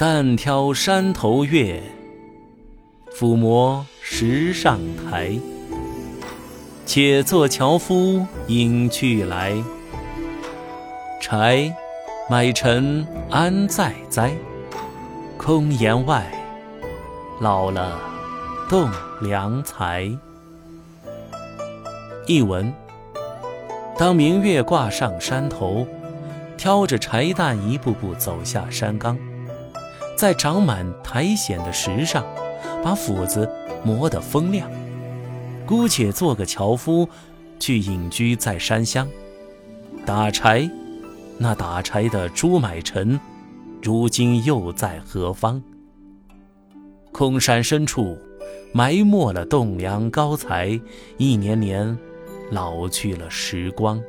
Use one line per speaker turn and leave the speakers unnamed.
但挑山头月，抚摸石上台。且作樵夫应去来。柴，买臣安在哉？空言外，老了栋梁材。译文：当明月挂上山头，挑着柴担一步步走下山岗，在长满苔藓的石上，把斧子磨得锋亮。姑且做个樵夫，去隐居在山乡，打柴。那打柴的朱买臣，如今又在何方？空山深处，埋没了栋梁高材，一年年老去了时光。